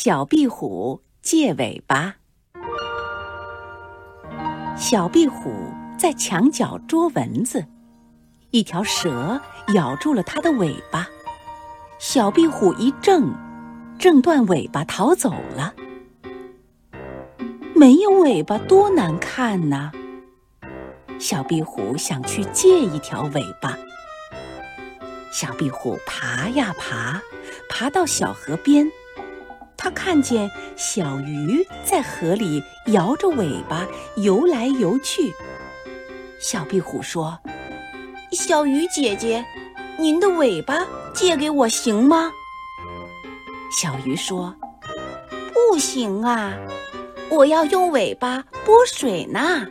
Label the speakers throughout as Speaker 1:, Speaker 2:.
Speaker 1: 小壁虎借尾巴。小壁虎在墙角捉蚊子，一条蛇咬住了它的尾巴。小壁虎一挣，挣断尾巴逃走了。没有尾巴多难看呐！小壁虎想去借一条尾巴。小壁虎爬呀爬，爬到小河边。他看见小鱼在河里摇着尾巴游来游去。小壁虎说：“
Speaker 2: 小鱼姐姐，您的尾巴借给我行吗？”
Speaker 1: 小鱼说：“
Speaker 2: 不行啊，我要用尾巴拨水呢。”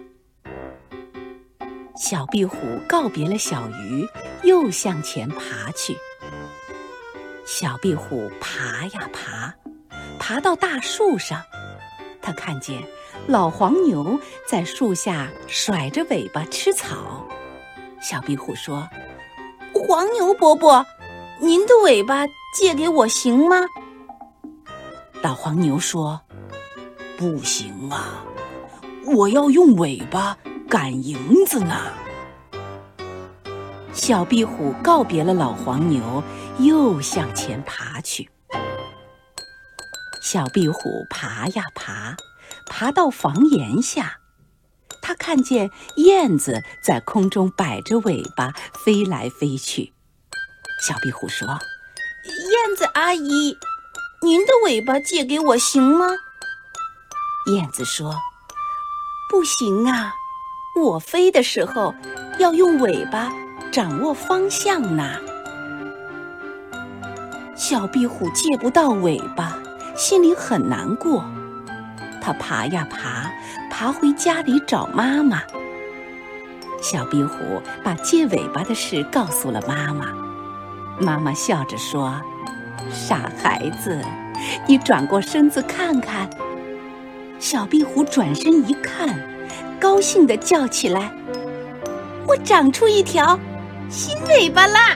Speaker 1: 小壁虎告别了小鱼，又向前爬去。小壁虎爬呀爬。爬到大树上，他看见老黄牛在树下甩着尾巴吃草。小壁虎说：“
Speaker 2: 黄牛伯伯，您的尾巴借给我行吗？”
Speaker 1: 老黄牛说：“不行啊，我要用尾巴赶蝇子呢。”小壁虎告别了老黄牛，又向前爬去。小壁虎爬呀爬，爬到房檐下，它看见燕子在空中摆着尾巴飞来飞去。小壁虎说：“
Speaker 2: 燕子阿姨，您的尾巴借给我行吗？”
Speaker 1: 燕子说：“
Speaker 2: 不行啊，我飞的时候要用尾巴掌握方向呢。”小壁虎借不到尾巴。心里很难过，他爬呀爬，爬回家里找妈妈。
Speaker 1: 小壁虎把借尾巴的事告诉了妈妈，妈妈笑着说：“傻孩子，你转过身子看看。”小壁虎转身一看，高兴地叫起来：“
Speaker 2: 我长出一条新尾巴啦！”